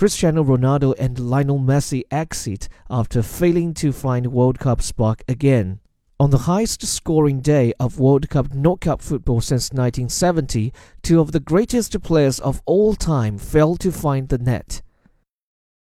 Cristiano Ronaldo and Lionel Messi exit after failing to find World Cup spark again. On the highest scoring day of World Cup knockout football since 1970, two of the greatest players of all time failed to find the net.